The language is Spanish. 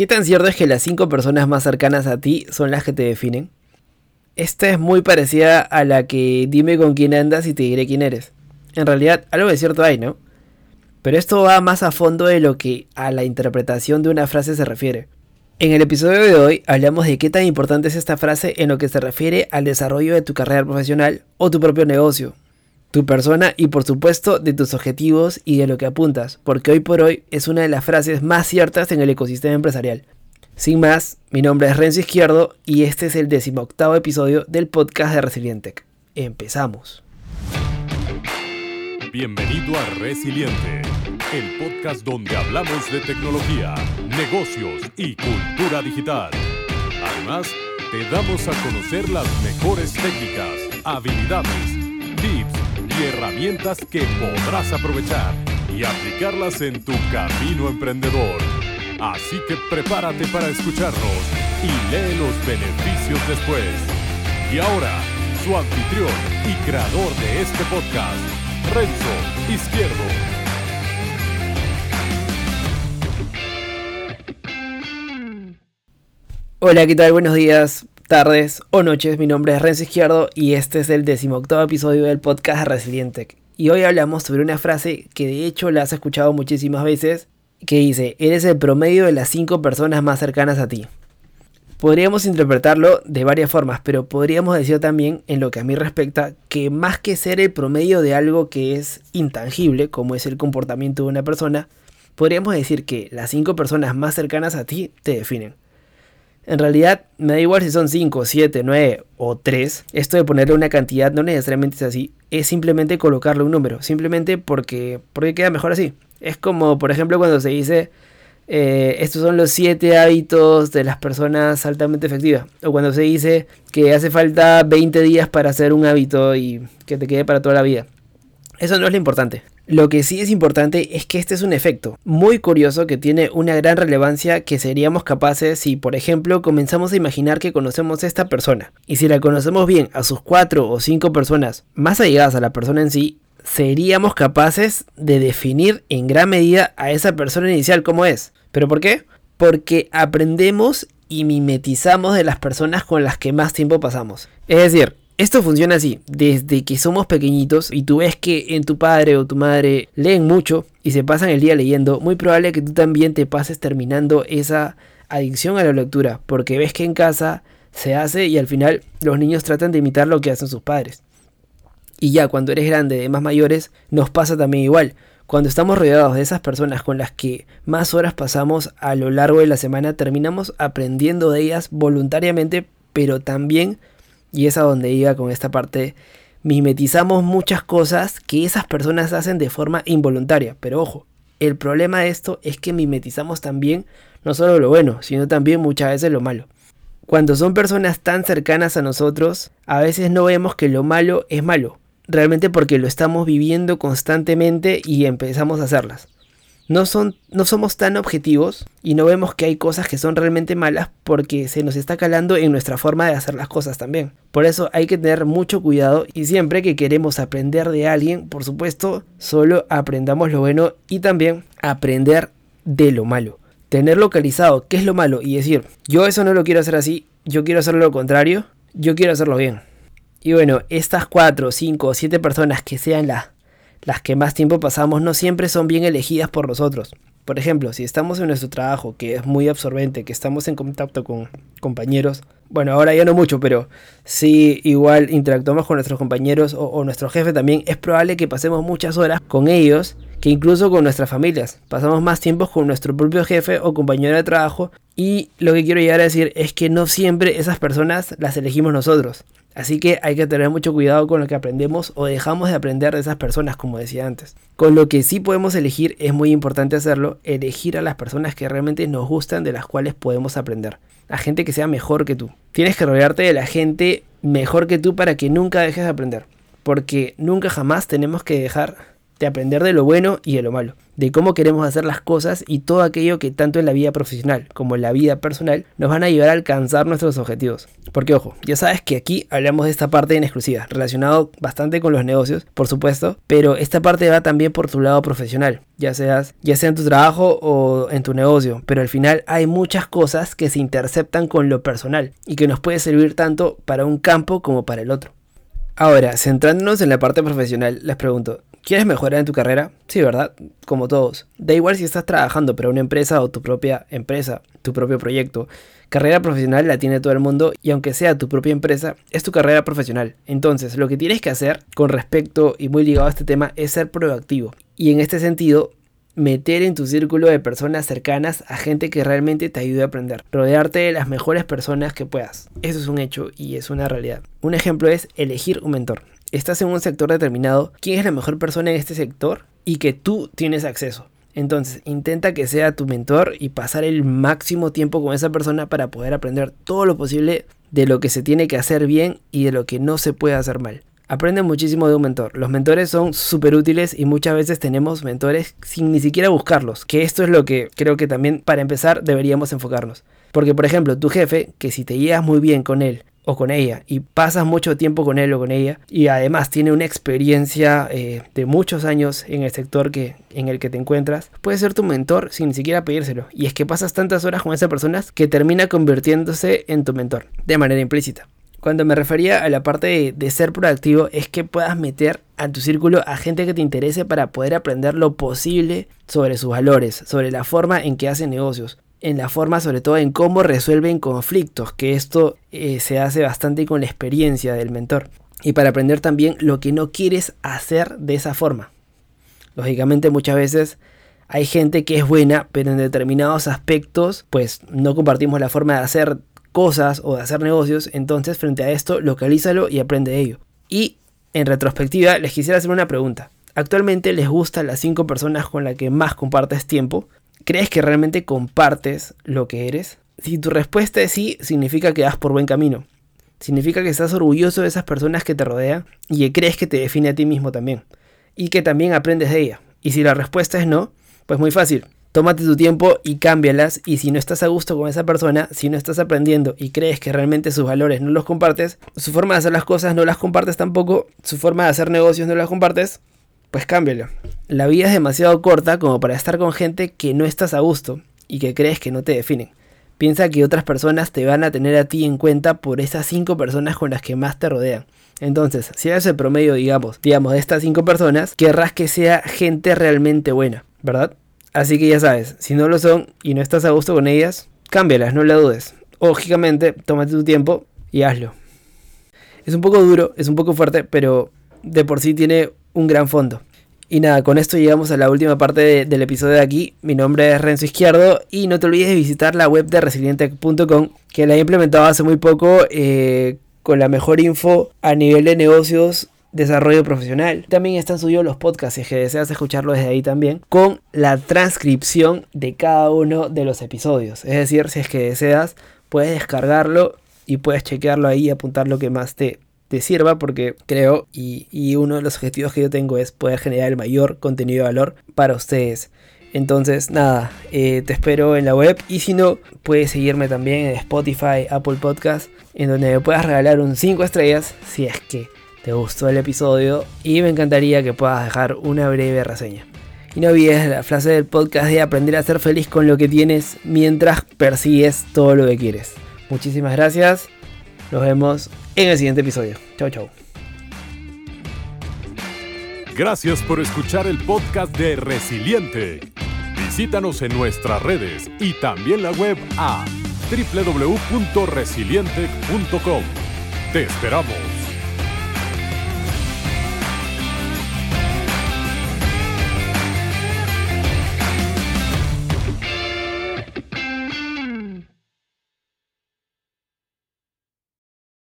¿Qué tan cierto es que las 5 personas más cercanas a ti son las que te definen? Esta es muy parecida a la que dime con quién andas y te diré quién eres. En realidad, algo de cierto hay, ¿no? Pero esto va más a fondo de lo que a la interpretación de una frase se refiere. En el episodio de hoy hablamos de qué tan importante es esta frase en lo que se refiere al desarrollo de tu carrera profesional o tu propio negocio, tu persona y por supuesto de tus objetivos y de lo que apuntas, porque hoy por hoy es una de las frases más ciertas en el ecosistema empresarial. Sin más, mi nombre es Renzo Izquierdo y este es el decimoctavo episodio del podcast de Resilientec. Empezamos. Bienvenido a Resiliente, el podcast donde hablamos de tecnología, negocios y cultura digital. Además, te damos a conocer las mejores técnicas, habilidades, tips herramientas que podrás aprovechar y aplicarlas en tu camino emprendedor. Así que prepárate para escucharnos y lee los beneficios después. Y ahora, su anfitrión y creador de este podcast, Renzo Izquierdo. Hola, ¿qué tal? Buenos días, tardes o noches. Mi nombre es Renzo Izquierdo y este es el decimoctavo episodio del podcast Resiliente. Y hoy hablamos sobre una frase que de hecho la has escuchado muchísimas veces, que dice, eres el promedio de las 5 personas más cercanas a ti. Podríamos interpretarlo de varias formas, pero podríamos decir también, en lo que a mí respecta, que más que ser el promedio de algo que es intangible, como es el comportamiento de una persona, podríamos decir que las 5 personas más cercanas a ti te definen. En realidad, me da igual si son 5, 7, 9 o 3. Esto de ponerle una cantidad no necesariamente es así. Es simplemente colocarle un número. Simplemente porque, porque queda mejor así. Es como, por ejemplo, cuando se dice eh, estos son los 7 hábitos de las personas altamente efectivas. O cuando se dice que hace falta 20 días para hacer un hábito y que te quede para toda la vida. Eso no es lo importante. Lo que sí es importante es que este es un efecto muy curioso que tiene una gran relevancia que seríamos capaces si, por ejemplo, comenzamos a imaginar que conocemos a esta persona. Y si la conocemos bien a sus 4 o 5 personas más allegadas a la persona en sí, seríamos capaces de definir en gran medida a esa persona inicial como es. ¿Pero por qué? Porque aprendemos y mimetizamos de las personas con las que más tiempo pasamos. Es decir, esto funciona así, desde que somos pequeñitos y tú ves que en tu padre o tu madre leen mucho y se pasan el día leyendo, muy probable que tú también te pases terminando esa adicción a la lectura, porque ves que en casa se hace y al final los niños tratan de imitar lo que hacen sus padres. Y ya cuando eres grande, de más mayores, nos pasa también igual. Cuando estamos rodeados de esas personas con las que más horas pasamos a lo largo de la semana, terminamos aprendiendo de ellas voluntariamente, pero también, y es a donde iba con esta parte, mimetizamos muchas cosas que esas personas hacen de forma involuntaria. Pero ojo, el problema de esto es que mimetizamos también no solo lo bueno, sino también muchas veces lo malo. Cuando son personas tan cercanas a nosotros, a veces no vemos que lo malo es malo, realmente porque lo estamos viviendo constantemente y empezamos a hacerlas. No, son, no somos tan objetivos y no vemos que hay cosas que son realmente malas porque se nos está calando en nuestra forma de hacer las cosas también. Por eso hay que tener mucho cuidado y siempre que queremos aprender de alguien, por supuesto, solo aprendamos lo bueno y también aprender de lo malo. Tener localizado qué es lo malo y decir, yo eso no lo quiero hacer así, yo quiero hacerlo lo contrario, yo quiero hacerlo bien. Y bueno, estas 4, 5 o 7 personas que sean las, las que más tiempo pasamos no siempre son bien elegidas por nosotros. Por ejemplo, si estamos en nuestro trabajo, que es muy absorbente, que estamos en contacto con compañeros, bueno, ahora ya no mucho, pero si igual interactuamos con nuestros compañeros o, o nuestro jefe también, es probable que pasemos muchas horas con ellos que incluso con nuestras familias. Pasamos más tiempo con nuestro propio jefe o compañero de trabajo y lo que quiero llegar a decir es que no siempre esas personas las elegimos nosotros. Así que hay que tener mucho cuidado con lo que aprendemos o dejamos de aprender de esas personas, como decía antes. Con lo que sí podemos elegir, es muy importante hacerlo, elegir a las personas que realmente nos gustan, de las cuales podemos aprender. A gente que sea mejor que tú. Tienes que rodearte de la gente mejor que tú para que nunca dejes de aprender. Porque nunca jamás tenemos que dejar de aprender de lo bueno y de lo malo, de cómo queremos hacer las cosas y todo aquello que tanto en la vida profesional como en la vida personal nos van a ayudar a alcanzar nuestros objetivos. Porque ojo, ya sabes que aquí hablamos de esta parte en exclusiva, relacionado bastante con los negocios, por supuesto, pero esta parte va también por tu lado profesional, ya seas ya sea en tu trabajo o en tu negocio, pero al final hay muchas cosas que se interceptan con lo personal y que nos puede servir tanto para un campo como para el otro. Ahora, centrándonos en la parte profesional, les pregunto, ¿quieres mejorar en tu carrera? Sí, ¿verdad? Como todos. Da igual si estás trabajando para una empresa o tu propia empresa, tu propio proyecto. Carrera profesional la tiene todo el mundo y aunque sea tu propia empresa, es tu carrera profesional. Entonces, lo que tienes que hacer con respecto y muy ligado a este tema es ser proactivo. Y en este sentido, meter en tu círculo de personas cercanas a gente que realmente te ayude a aprender. Rodearte de las mejores personas que puedas. Eso es un hecho y es una realidad. Un ejemplo es elegir un mentor. Estás en un sector determinado, quién es la mejor persona en este sector y que tú tienes acceso. Entonces, intenta que sea tu mentor y pasar el máximo tiempo con esa persona para poder aprender todo lo posible de lo que se tiene que hacer bien y de lo que no se puede hacer mal. Aprende muchísimo de un mentor. Los mentores son súper útiles y muchas veces tenemos mentores sin ni siquiera buscarlos. Que esto es lo que creo que también para empezar deberíamos enfocarnos. Porque por ejemplo, tu jefe, que si te llevas muy bien con él o con ella y pasas mucho tiempo con él o con ella y además tiene una experiencia eh, de muchos años en el sector que, en el que te encuentras, puede ser tu mentor sin ni siquiera pedírselo. Y es que pasas tantas horas con esa persona que termina convirtiéndose en tu mentor de manera implícita. Cuando me refería a la parte de, ser proactivo es que puedas meter a tu círculo a gente que te interese para poder aprender lo posible sobre sus valores, sobre la forma en que hacen negocios, en la forma sobre todo en cómo resuelven conflictos, que esto eh, se hace bastante con la experiencia del mentor. Y para aprender también lo que no quieres hacer de esa forma. Lógicamente muchas veces hay gente que es buena, pero en determinados aspectos pues no compartimos la forma de hacer cosas o de hacer negocios, entonces frente a esto localízalo y aprende de ello. Y en retrospectiva les quisiera hacer una pregunta. ¿Actualmente les gustan las 5 personas con las que más compartes tiempo? ¿Crees que realmente compartes lo que eres? Si tu respuesta es sí, significa que vas por buen camino. Significa que estás orgulloso de esas personas que te rodean y que crees que te define a ti mismo también. Y que también aprendes de ella. Y si la respuesta es no, pues muy fácil tómate tu tiempo y cámbialas. Y si no estás a gusto con esa persona, si no estás aprendiendo y crees que realmente sus valores no los compartes, su forma de hacer las cosas no las compartes tampoco, su forma de hacer negocios no las compartes, pues cámbialo. La vida es demasiado corta como para estar con gente que no estás a gusto y que crees que no te definen. Piensa que otras personas te van a tener a ti en cuenta por esas cinco personas con las que más te rodean. Entonces, si eres el promedio, digamos, digamos, de estas cinco personas, querrás que sea gente realmente buena, ¿verdad? Así que ya sabes, si no lo son y no estás a gusto con ellas, cámbialas, no la dudes. Lógicamente, tómate tu tiempo y hazlo. Es un poco duro, es un poco fuerte, pero de por sí tiene un gran fondo. Y nada, con esto llegamos a la última parte del episodio de aquí. Mi nombre es Renzo Izquierdo y no te olvides de visitar la web de resilientec.com que la he implementado hace muy poco eh, con la mejor info a nivel de negocios desarrollo profesional. También están subidos los podcasts si que deseas escucharlo desde ahí también, con la transcripción de cada uno de los episodios. Es decir, si es que deseas, puedes descargarlo y puedes chequearlo ahí y apuntar lo que más te, te sirva porque creo y, uno de los objetivos que yo tengo es poder generar el mayor contenido de valor para ustedes. Entonces nada, eh, te espero en la web y si no, puedes seguirme también en Spotify, Apple Podcast, en donde me puedas regalar un 5 estrellas si es que te gustó el episodio y me encantaría que puedas dejar una breve reseña. Y no olvides la frase del podcast de aprender a ser feliz con lo que tienes mientras persigues todo lo que quieres. Muchísimas gracias. Nos vemos en el siguiente episodio. Chau, chau. Gracias por escuchar el podcast de Resiliente. Visítanos en nuestras redes y también la web a www.resiliente.com. Te esperamos.